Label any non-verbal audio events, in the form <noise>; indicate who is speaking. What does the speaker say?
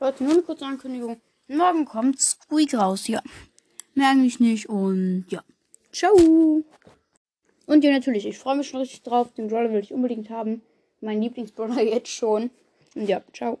Speaker 1: Leute, nur eine kurze Ankündigung. Morgen kommt Squeak raus, ja. Mehr eigentlich nicht und ja. Ciao. Und ja, natürlich, ich freue mich schon richtig drauf. Den Brawler will ich unbedingt haben. Mein Lieblingsbrawler <laughs> jetzt schon. Und ja, ciao.